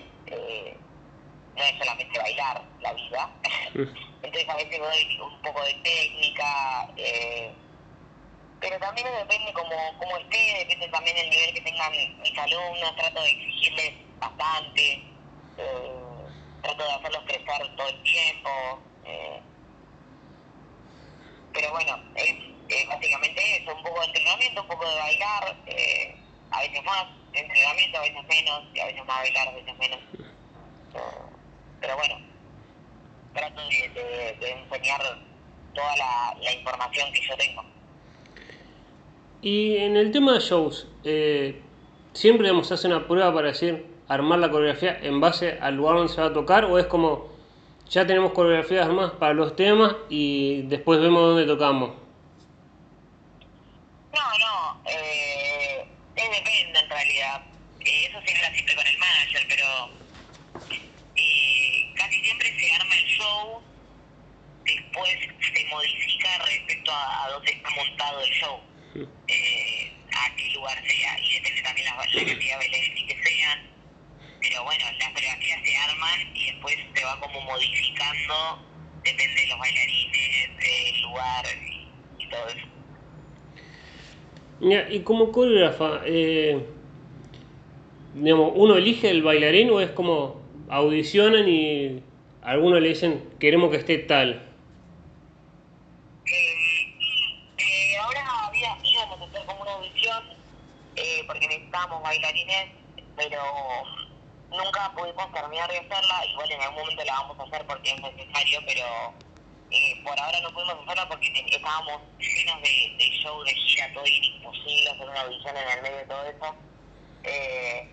No es solamente bailar la vida. Entonces a veces doy un poco de técnica, eh, pero también depende como, como esté, depende también del nivel que tengan mis alumnos, trato de exigirles bastante, eh, trato de hacerlos crecer todo el tiempo, eh, pero bueno, es básicamente eso, un poco de entrenamiento, un poco de bailar, eh, a veces más entrenamiento, a veces menos, y a veces más bailar, a veces menos. pero bueno, trato de, de- de enseñar toda la, la información que yo tengo. Y en el tema de shows, eh, siempre digamos, hace una prueba para decir, armar la coreografía en base al lugar donde se va a tocar, o es como, ya tenemos coreografías armadas para los temas y después vemos dónde tocamos. No, no, eh, es depende en realidad. Eh, eso se habla siempre con el manager, pero eh, casi siempre se arma el show, después se modifica respecto a, a dónde está montado el show, eh, a qué lugar sea, y depende también la, la cantidad de bailarines que sean. Pero bueno, las coreografías se arman y después se va como modificando, depende de los bailarines, el lugar y, y todo eso. Mira, y como coreógrafa, eh, digamos, ¿uno elige el bailarín o es como audicionan y a algunos le dicen queremos que esté tal? Eh, eh, ahora había, íbamos a hacer como una audición eh, porque necesitábamos bailarines, pero nunca pudimos terminar de hacerla. Igual en algún momento la vamos a hacer porque es necesario, pero eh, por ahora no pudimos hacerla porque estábamos llenos de, de show, de gira, todo imposible hacer una audición en el medio de todo eso. Eh,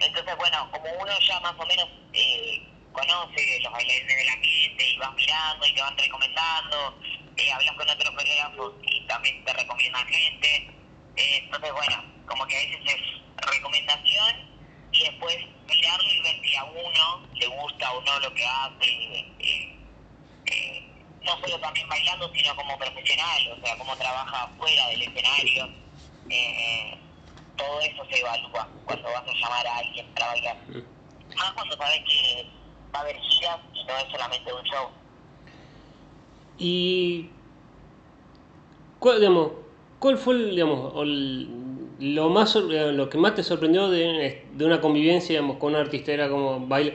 entonces, bueno, como uno ya más o menos eh, conoce los bailarines del ambiente y vas mirando y te van recomendando, eh, hablas con otros coreógrafos y también te recomiendan gente. Eh, entonces, bueno, como que a veces es recomendación y después mirarlo y ver si a uno le gusta o no lo que hace. eh, eh, no solo también bailando, sino como profesional, o sea, cómo trabaja fuera del escenario. Eh, todo eso se evalúa cuando vas a llamar a alguien para bailar. Más cuando sabes que va a haber giras y no es solamente un show. Y ¿cuál, digamos, cuál fue digamos, el- lo más eh, lo que más te sorprendió de, de una convivencia digamos, con un artista era como baila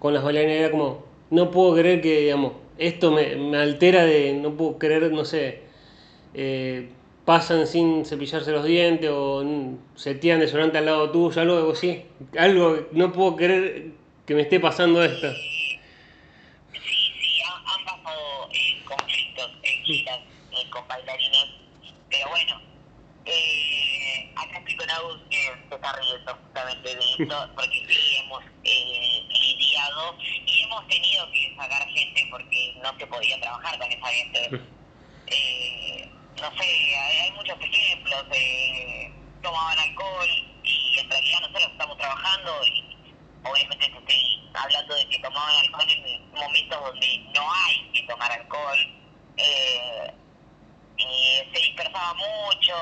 con las bailarinas era como no puedo creer que digamos esto me, me altera de no puedo creer no sé eh, pasan sin cepillarse los dientes o mm, se tiran desodorante al lado tuyo algo así algo no puedo creer que me esté pasando esto. Sí, han, pasado eh, conflictos en giras eh, con bailarines, pero bueno, eh, acá estoy con Agus que se está riendo justamente de esto, porque sí hemos eh, lidiado y hemos tenido que sacar gente porque no se podía trabajar con esa gente. Eh, no sé, hay, muchos ejemplos, eh, tomaban alcohol y en realidad nosotros estamos trabajando y obviamente te estoy hablando de que tomaban alcohol en momentos donde no hay que tomar alcohol, eh, se dispersaba mucho,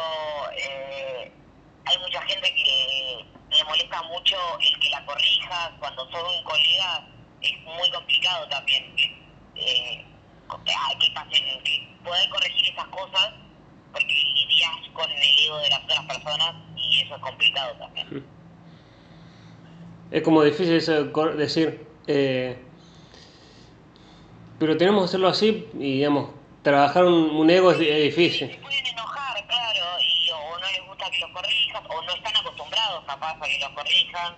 eh, hay mucha gente que le molesta mucho el que la corrija, cuando son colegas es muy complicado también que, eh, que pasen, que poder corregir esas cosas, porque lidias con el ego de las otras personas y eso es complicado también. Es como difícil eso decir, eh, pero tenemos que hacerlo así y digamos, trabajar un, un ego es, es Se difícil. pueden enojar, claro, y o no les gusta que los corrijas, o no están acostumbrados capaz a que los corrijan,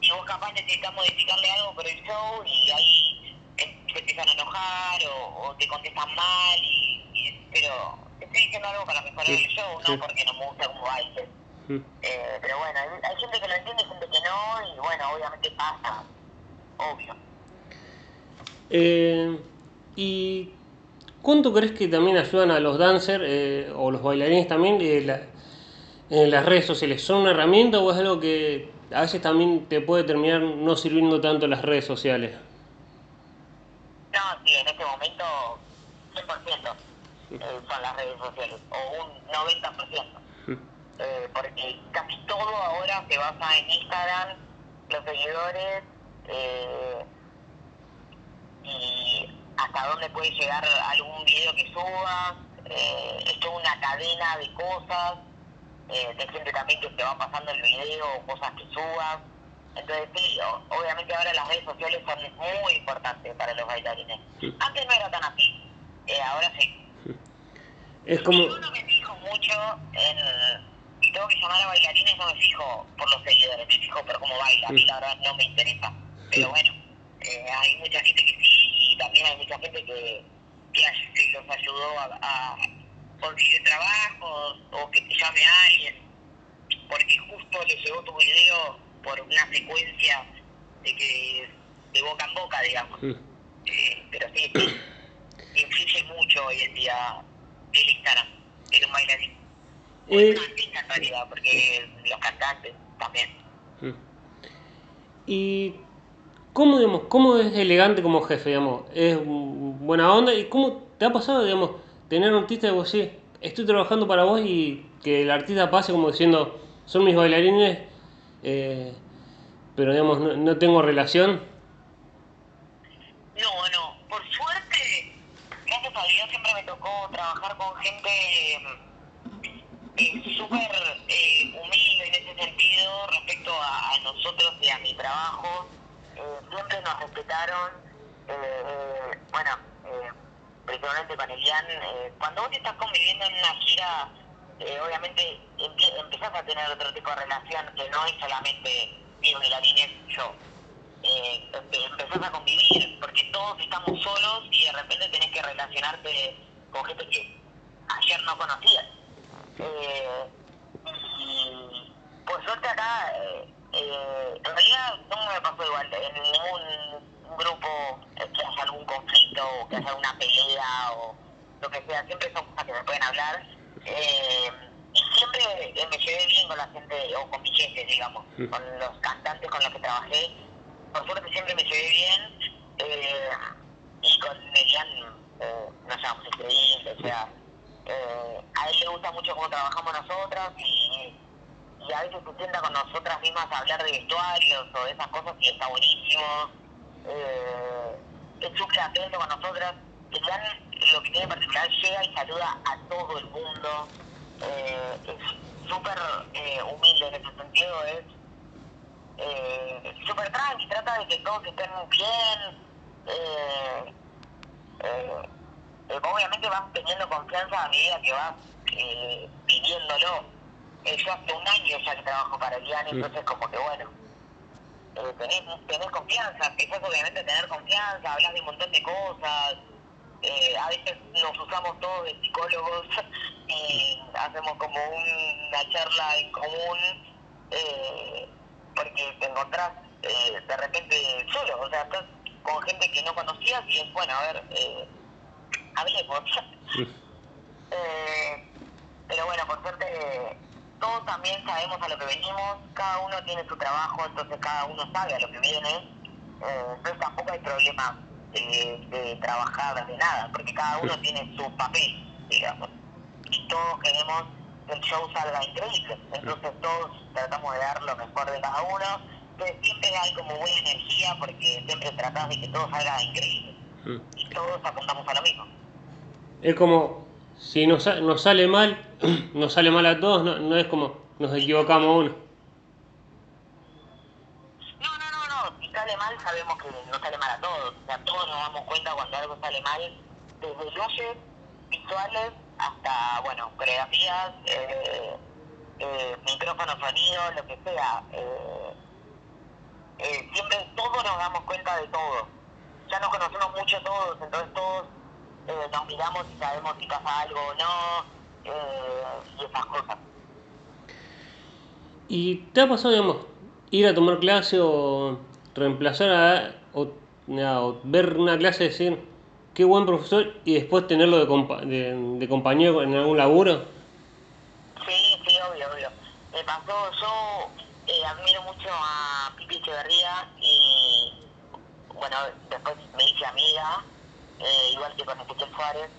y vos capaz necesitas modificarle algo por el show y ahí se empiezan a enojar o, o te contestan mal, y, y- pero estoy diciendo algo para mejorar el show, no porque no me gusta como bailes. Mm. Eh, pero bueno, hay, hay gente que lo entiende, gente que no, y bueno, obviamente pasa, obvio. Eh, ¿Y cuánto crees que también ayudan a los dancers eh, o los bailarines también eh, la- en las redes sociales? ¿Son una herramienta o es algo que a veces también te puede terminar no sirviendo tanto las redes sociales? Sí, en este momento 100% eh, son las redes sociales, o un 90%. Mm. Eh, porque casi todo ahora se basa en Instagram, los seguidores, eh, y hasta dónde puede llegar algún video que subas, eh, es toda una cadena de cosas, eh, de gente también que te va pasando el video o cosas que subas. Entonces sí, obviamente ahora las redes sociales son muy importantes para los bailarines. Antes no era tan así, eh, ahora sí. Es como... Yo no me fijo mucho en. Si tengo que llamar a bailarines, no me fijo por los seguidores, me fijo por cómo baila. A mí la verdad no me interesa. Pero bueno, eh, hay mucha gente que sí, y también hay mucha gente que, que los ayudó a, a conseguir trabajos o que te llame a alguien porque justo le llegó tu video por una secuencia de que de boca en boca, digamos. Mm. Eh, pero sí, influye mucho hoy en día el Instagram en un bailarín. Eh, artista en realidad, porque los cantantes también. Mm. ¿Y cómo, digamos, cómo es elegante como jefe, digamos? ¿Es buena onda? ¿Y cómo te ha pasado, digamos, tener un artista de vos, sí, estoy trabajando para vos y que el artista pase como diciendo, son mis bailarines, eh, pero digamos, no, no tengo relación? No, no, por suerte, gracias a Dios siempre me tocó trabajar con gente eh, súper eh, humilde en ese sentido respecto a, nosotros y a mi trabajo. Eh, siempre nos respetaron. eh, bueno, eh, principalmente con Elian, cuando vos estás conviviendo en una gira, eh, obviamente empezás a tener otro tipo de relación que no es solamente mis bailarines, yo eh, empe- empezás a convivir, porque todos estamos solos y de repente tenés que relacionarte con gente que ayer no conocías. Eh, y por suerte acá eh, eh, en realidad no me pasó igual en ningún grupo que haya algún conflicto o que haya una pelea o lo que sea, siempre son cosas que se pueden hablar. Eh, y siempre me llevé bien con la gente, o con mi gente, digamos, con los cantantes con los que trabajé. Por suerte siempre me llevé bien. Eh, y con Merian eh, nos llevamos increíble, o sea, eh, a él le gusta mucho cómo trabajamos nosotras y, y a veces se sienta con nosotras mismas a hablar de vestuarios o de esas cosas y está buenísimo. Eh, es súper atento con nosotras. Lo que tiene en particular, llega y saluda a todo el mundo. Eh, es súper eh, humilde en ese sentido, es eh, súper tranqui, trata de que todos estén bien. Eh, eh, obviamente vas teniendo confianza a medida que vas viviéndolo. Eh, yo hace un año ya que trabajo para Elian, entonces como que bueno, tenés, tenés confianza, empezás obviamente a tener confianza, hablas de un montón de cosas, eh, a veces nos usamos todos de psicólogos y hacemos como una charla en común, eh, porque te encontrás eh, de repente solo, o sea, estás con gente que no conocías y es bueno, a ver, eh, hablemos. eh, pero bueno, por suerte todos también sabemos a lo que venimos, cada uno tiene su trabajo, entonces cada uno sabe a lo que viene, entonces tampoco hay problema de, de trabajar de nada, porque cada uno tiene su papel, digamos, y todos queremos que el show salga increíble, entonces todos tratamos de dar lo mejor de cada uno, entonces siempre hay como buena energía porque siempre tratás de que todo salga increíble, y todos apuntamos a lo mismo. Es como, si nos, nos sale mal, nos sale mal a todos, no, no es como nos equivocamos uno. No, no, no, no. Si sale mal, sabemos que no sale mal a todos. O sea, todos nos damos cuenta cuando algo sale mal, desde luces visuales hasta, bueno, coreografías, eh, eh, sonido, lo que sea. Eh, eh, siempre todos nos damos cuenta de todo. Ya nos conocemos mucho todos, entonces todos eh, nos miramos y sabemos si pasa algo o no, y esas cosas. ¿Y te ha pasado, digamos, ir a tomar clase o reemplazar a, o ver una clase y decir, qué buen profesor, y después tenerlo de, compa- de, compañero en algún laburo? Sí, sí, obvio, obvio. Me pasó, yo eh, admiro mucho a Pipi Echeverría y, bueno, después me hice amiga, eh, igual que con Ezequiel Suárez,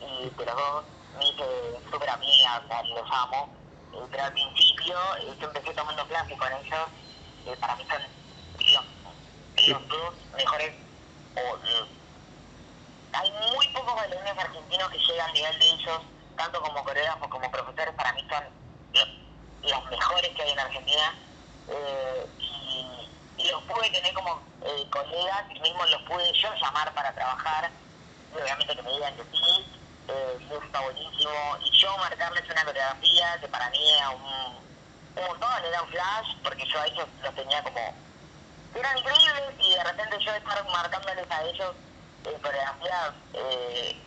y de los dos me hice súper amiga, o sea, los amo. Eh, pero al principio yo empecé tomando clases con ellos, para mí son los, dos mejores, o, eh, hay muy pocos bailarines argentinos que llegan al nivel de ellos, tanto como coreógrafos como profesores, para mí son los, los mejores que hay en Argentina. Eh, y, y los pude tener como eh, colegas y mismo los pude yo llamar para trabajar. Y obviamente que me digan que sí, eh, y está buenísimo. Y yo marcarles una coreografía que para mí era un, un montón, era un flash, porque yo a ellos los tenía como eran increíbles y de repente yo estar marcándoles a ellos eh, coreografías eh,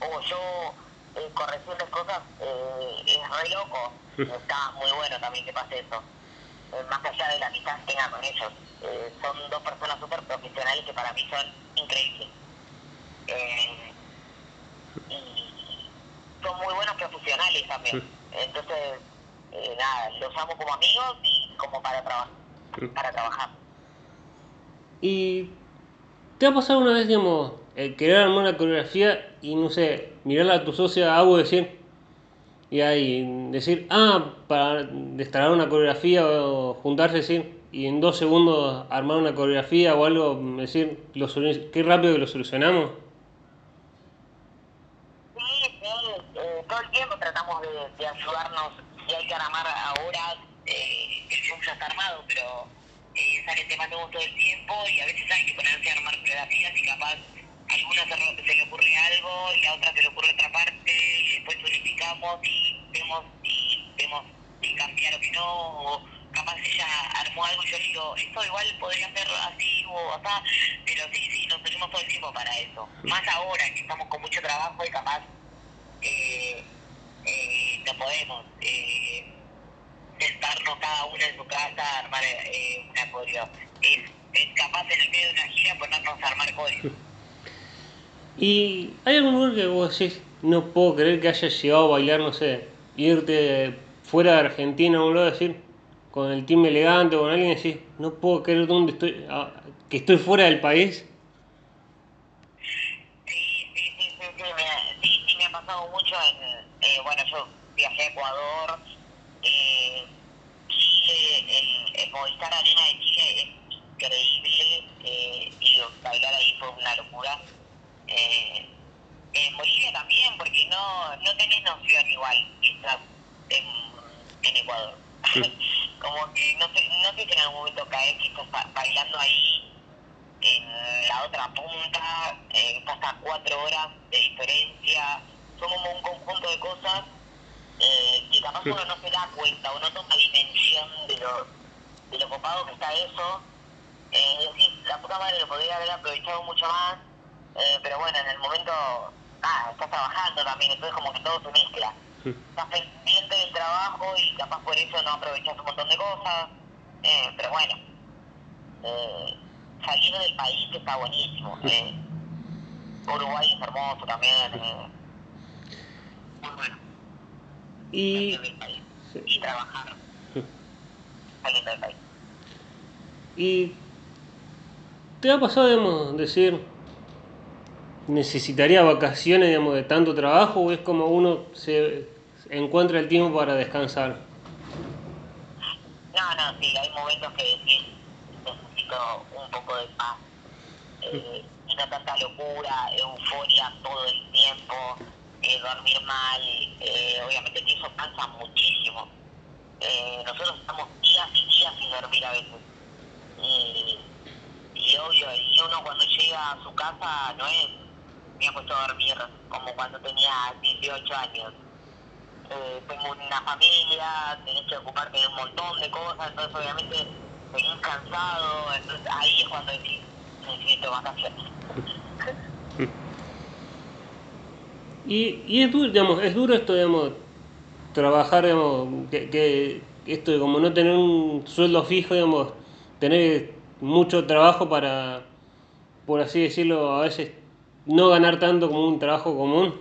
o yo eh, corregirles cosas eh, es re loco. Está muy bueno también que pase eso. Eh, más allá de la amistad que tenga con ellos. Eh, son dos personas súper profesionales que para mí son increíbles. Eh, y son muy buenos profesionales también. Entonces eh, nada los amo como amigos y como para trabajar para trabajar ¿Y te ha pasado una vez, digamos, querer armar una coreografía y, no sé, mirarla a tu socia y decir, y ahí decir, ah, para destacar una coreografía o juntarse, decir, y en dos segundos armar una coreografía o algo, decir, lo qué rápido que lo solucionamos? Sí, sí, eh, todo el tiempo tratamos de, ayudarnos. Si hay que armar ahora, eh, ya está armado, pero eh, sale tema nuevo todo el tiempo y a veces hay que ponerse a armar coreografías y capaz a alguna se, le ocurre algo y a otra se le ocurre otra parte y después unificamos y vemos si vemos si cambiar o que no, o capaz ella armó algo y yo digo, esto igual podría ser así o acá, pero sí, sí, nos unimos todo el tiempo para eso. Más ahora que estamos con mucho trabajo y capaz eh, eh, no podemos. Eh, sentarnos cada uno en su casa a armar eh, una coreo. Es, es capaz en el medio de una gira ponernos a armar coreo. ¿Y hay algún lugar que vos decís, no puedo creer que hayas llegado a bailar, no sé, irte fuera de Argentina a un lado, decir, con el team elegante o con alguien, decís, no puedo creer dónde estoy, ah, que estoy fuera del país? Sí, sí, sí, sí, sí, me, sí, sí, me ha pasado mucho en, eh, bueno, yo viajé a Ecuador, eh, Chile, el, el Movistar Arena de Chile es increíble, eh, y bailar ahí fue una locura. Eh, en Bolivia también, porque no, no tenés noción igual en, en Ecuador. Como que no sé, no sé si en algún momento caes que estás bailando ahí en la otra punta, eh, estás a cuatro horas de diferencia, son como un conjunto de cosas eh, que capaz uno no se da cuenta o no toma dimensión de lo, de lo copado que está eso. Eh, y la puta madre lo podría haber aprovechado mucho más, eh, pero bueno, en el momento, ah, estás trabajando también, entonces como que todo se mezcla. Estás pendiente del trabajo y capaz por eso no aprovechas un montón de cosas, eh, pero bueno, eh, salir del país que está buenísimo. Eh, Uruguay es hermoso también. Eh, muy bueno, Y, salir del país sí. y trabajar saliendo del país. Y ¿te ha pasado, digamos, decir, necesitaría vacaciones, digamos, de tanto trabajo o es como uno se encuentra el tiempo para descansar? No, no, sí, hay momentos que decís, necesito un poco de paz. Eh, tanta locura, euforia todo el tiempo, eh, dormir mal, eh, obviamente que eso cansa muchísimo. Eh, nosotros estamos días y días sin dormir a veces. Y, obvio, y uno cuando llega a su casa no es, me ha puesto a dormir como cuando tenía 18 años eh, tengo una familia, tenés que ocuparte de un montón de cosas, entonces obviamente venís cansado, entonces ahí es cuando decís, necesito vacaciones. Y, y es duro, digamos, es duro esto, digamos, trabajar, digamos, que, que esto de como no tener un sueldo fijo, digamos, tener mucho trabajo para, por así decirlo, a veces no ganar tanto como un trabajo común.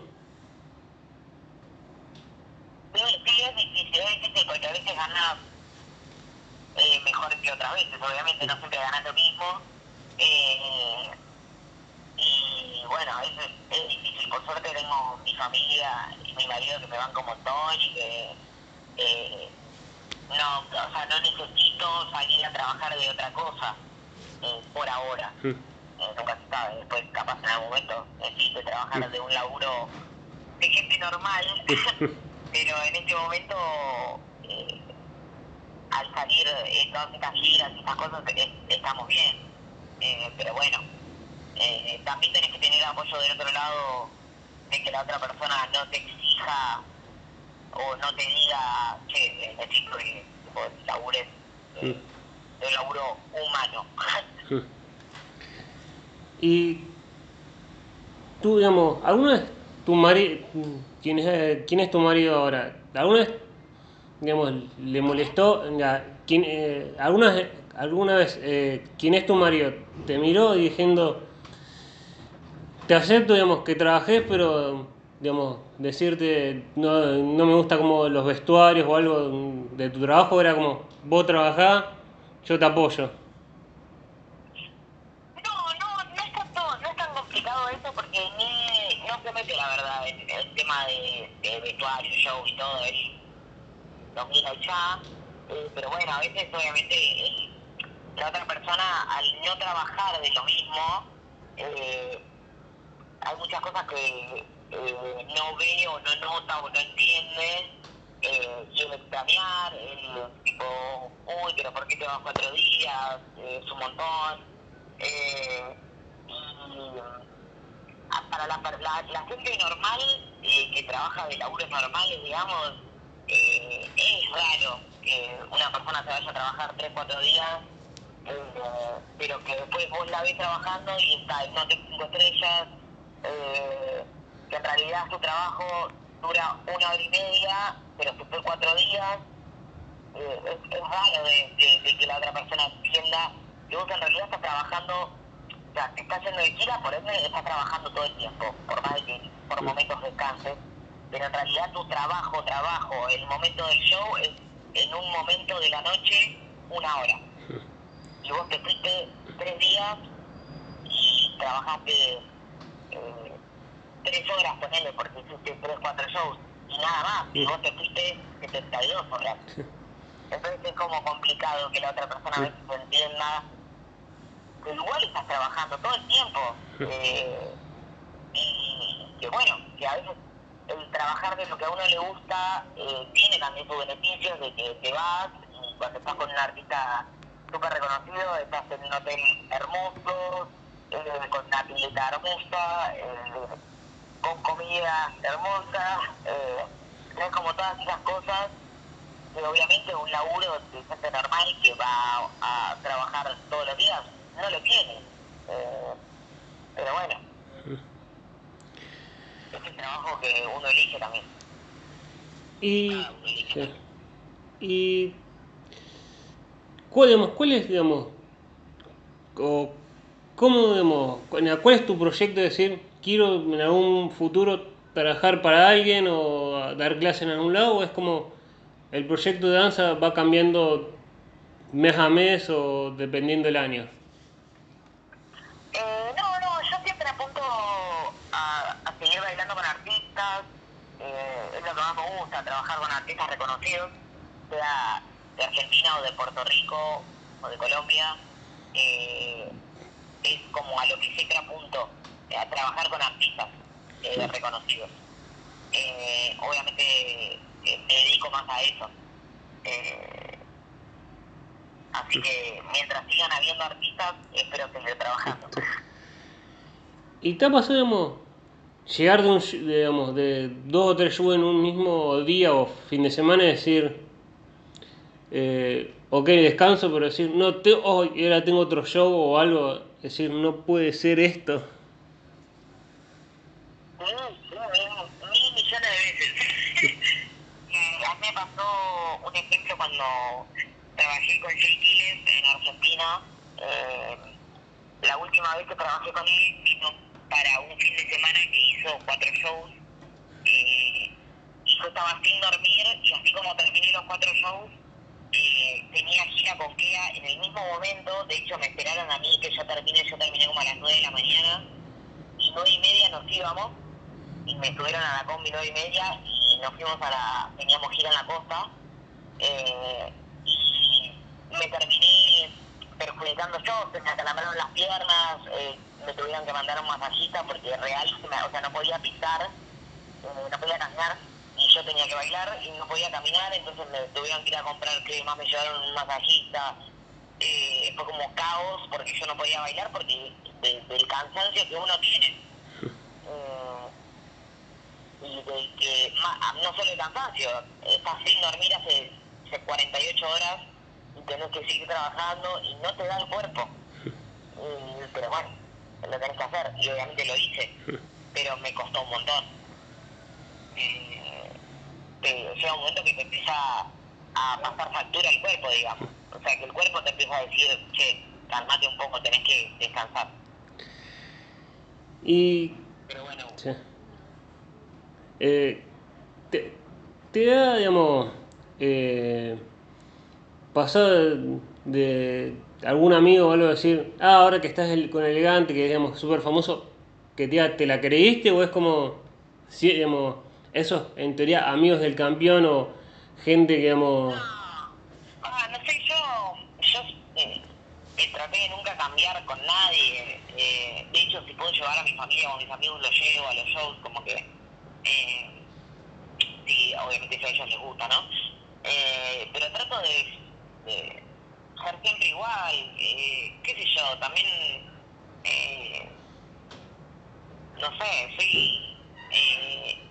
Sí, sí, es difícil, es porque a veces ganás eh, mejor que otras veces, obviamente no siempre ganás lo mismo. Eh, y bueno, es, es difícil, por suerte tengo mi familia y mi marido que me van como montón y que eh, no, o sea, no necesito salir a trabajar de otra cosa eh, por ahora. Mm. Eh, nunca se sabe, después capaz en algún momento necesite trabajar de un laburo de gente normal, pero en este momento, eh, al salir en todas estas giras y estas cosas, estamos bien. Pero bueno, eh, también tenés que tener apoyo del otro lado de que la otra persona no te exija o no te diga, che, necesito que tipo, labures eh, de un laburo humano. Y tú, digamos, ¿alguna vez tu marido, quién es, quién es tu marido ahora? ¿Alguna vez, digamos, le molestó, ya, quién, eh, alguna, vez- alguna vez, eh, quién es tu marido, te miró diciendo, te acepto, digamos, que trabajé, pero, digamos, decirte, no, no me gusta como los vestuarios o algo de tu trabajo, era como, vos trabajás, yo te apoyo. No, no, no es, tanto, no es tan complicado eso porque ni, no se mete la verdad en el tema de, de vestuario, show y todo, él lo mira ya, eh, pero bueno, a veces obviamente eh, la otra persona al no trabajar de lo mismo, eh, hay muchas cosas que eh, no ve o no nota o no entiende eh, y el extrañar, el tipo, uy, pero ¿por qué te vas cuatro días? Eh, es un montón. Eh, y ah, para la, la, gente normal eh, que trabaja de laburos normales, digamos, eh, es raro que una persona se vaya a trabajar tres, cuatro días, eh, pero que después vos la ves trabajando y está en hotel cinco estrellas, eh, que en realidad su trabajo dura una hora y media, pero se fue cuatro días, eh, es, es raro de, de- de que la otra persona entienda que vos en realidad estás trabajando, o sea, te estás yendo de gira, por ende estás trabajando todo el tiempo, por más de que por momentos descanses, pero en realidad tu trabajo, trabajo, el momento del show es en un momento de la noche, una hora. Y vos te fuiste tres días y trabajaste eh, tres horas, ponele, porque hiciste tres, cuatro shows, y nada más, y vos te fuiste 72 horas. Entonces es como complicado que la otra persona a veces entienda que igual estás trabajando todo el tiempo. eh, y que bueno, que a veces el trabajar de lo que a uno le gusta eh, tiene también sus beneficios de que te vas y cuando estás con un artista súper reconocido estás en un hotel hermoso, eh, con una pileta hermosa, eh, con comida hermosa, eh, es como todas esas cosas que obviamente un laburo de gente normal que va a trabajar todos los días no lo tiene. Eh, pero bueno, es el trabajo que uno elige también. Y, uno elige. y ¿cuál, digamos, cuál es, digamos, o cómo, digamos, cuál es tu proyecto de decir, quiero en algún futuro trabajar para alguien o dar clase en algún lado, o es como el proyecto de danza va cambiando mes a mes o dependiendo del año? Eh, no, no, yo siempre apunto a, seguir bailando con artistas, eh, es lo que más me gusta, trabajar con artistas reconocidos, sea de Argentina o de Puerto Rico o de Colombia, eh, es como a lo que siempre apunto, a trabajar con artistas eh, reconocidos. Eh, obviamente eh, me dedico más a eso. Eh, Así que mientras sigan habiendo artistas, espero seguir trabajando. ¿Y te ha pasado, digamos, llegar de, un, sh- digamos, de dos o tres shows en un mismo día o fin de semana y decir, eh, ok, descanso, pero decir, no, te, oh, y ahora tengo otro show o algo, decir, no puede ser esto? Sí, sí, mil, mil millones de veces. Eh, a mí me pasó cuando trabajé con Jay Quiles en Argentina. Eh, la última vez que trabajé con él vino para un fin de semana que hizo cuatro shows. Eh, y yo estaba sin dormir y así como terminé los cuatro shows, eh, tenía gira con Kea en el mismo momento. De hecho, me esperaron a mí que yo termine. Yo terminé como a las nueve de la mañana y nueve y media nos íbamos y me subieron a la combi nueve y media y nos fuimos a la, teníamos gira en la costa eh, y me terminé perjudicando yo, se me acalambraron las piernas, eh, me tuvieron que mandar un masajista porque real, o sea, no podía pisar, eh, no podía caminar y yo tenía que bailar y no podía caminar, entonces me tuvieron que ir a comprar cremas, me llevaron un masajista, eh, fue como caos porque yo no podía bailar porque de- del cansancio que uno tiene. Eh, y de que no solo el cansancio, estás sin dormir hace, hace 48 horas y tenés que seguir trabajando y no te da el cuerpo. Y- pero bueno, lo tenés que hacer y obviamente lo hice, pero me costó un montón. Eh, te- llega un momento que te empieza a pasar factura el cuerpo, digamos. O sea, que el cuerpo te empieza a decir, che, calmate un poco, tenés que descansar. Y Pero bueno, Sí. Eh, te, te da, digamos, eh, pasado de, de algún amigo o algo decir, ah, ahora que estás el- con Elegante, que digamos súper famoso, que te, te la creíste o es como, si, digamos, esos en teoría amigos del campeón o gente que, digamos, Ah, no sé, yo, yo eh, eh, traté de nunca cambiar con nadie. eh, de hecho, si puedo llevar a mi familia o a mis amigos, los llevo a los shows, como que. Eh, sí, obviamente si a ellos les gusta, ¿no? Eh, pero trato de, de ser siempre igual. Eh, ¿Qué sé yo? También. Eh, no sé, soy. Eh,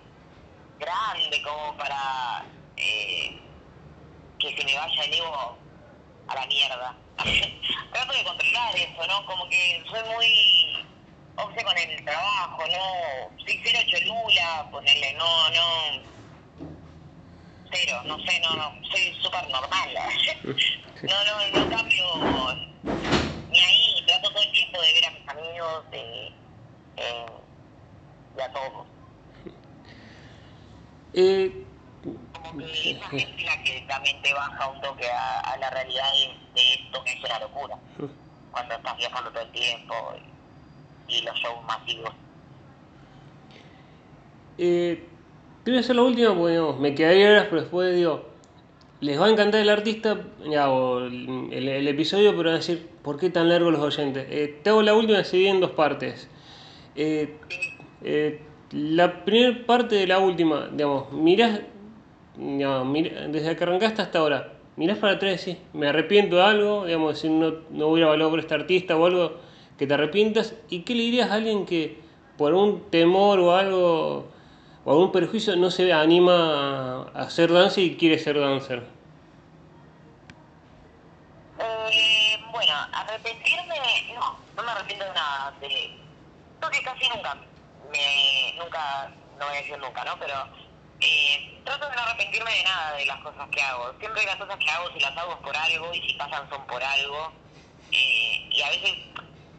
grande como para. Eh, que se me vaya el ego a la mierda. Trato de controlar eso, ¿no? Como que soy muy obse con el trabajo, ¿no? Soy cero cholula, ponerle, no, no. Cero, no sé, no, no soy súper normal. no, no, no cambio ni ahí, trato todo el tiempo de ver a mis amigos eh, eh, y a todos. Eh, Como que esa gente la que también te baja un toque a, a la realidad de, de esto que es una locura. Cuando estás viajando todo el tiempo y, y los shows masivos. eh, a hacer la última porque digamos, me quedaría horas, pero después digo, les va a encantar el artista ya, o el, episodio, pero van a decir, ¿por qué tan largo los oyentes? Eh, te hago la última, divide en dos partes. Eh, eh, la primera parte de la última, digamos, mirás, digamos, mira- desde que arrancaste hasta ahora, mirás para atrás y decís, me arrepiento de algo, digamos, si no, no hubiera valorado por este artista o algo que te arrepientas, ¿y qué le dirías a alguien que por un temor o algo, o algún perjuicio, no se anima a hacer danza y quiere ser dancer? Eh, bueno, arrepentirme, no, no me arrepiento de nada. De, creo que casi nunca, me, nunca, no voy a decir nunca, ¿no? Pero eh, trato de no arrepentirme de nada de las cosas que hago. Siempre las cosas que hago, si las hago es por algo y si pasan son por algo. Eh, y a veces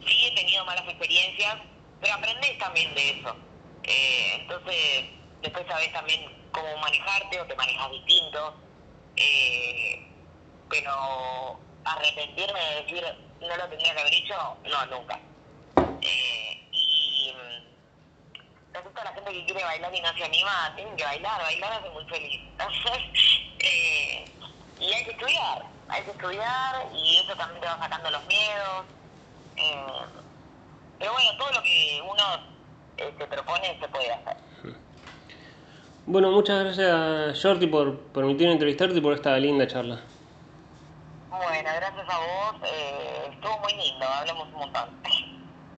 sí he tenido malas experiencias, pero aprendes también de eso. Eh, entonces, después sabes también cómo manejarte o te manejas distinto. Eh, pero arrepentirme de decir no lo tenía que haber hecho, no, nunca. Eh, y mm, respecto a la gente que quiere bailar y no se anima, tienen que bailar, bailar hace muy feliz. Eh, y hay que estudiar, hay que estudiar y eso también te va sacando los miedos. Eh, pero bueno, todo lo que uno eh, se propone se puede hacer. Bueno, muchas gracias Shorty por permitirme entrevistarte y por esta linda charla. Bueno, gracias a vos, eh, estuvo muy lindo, hablamos un montón.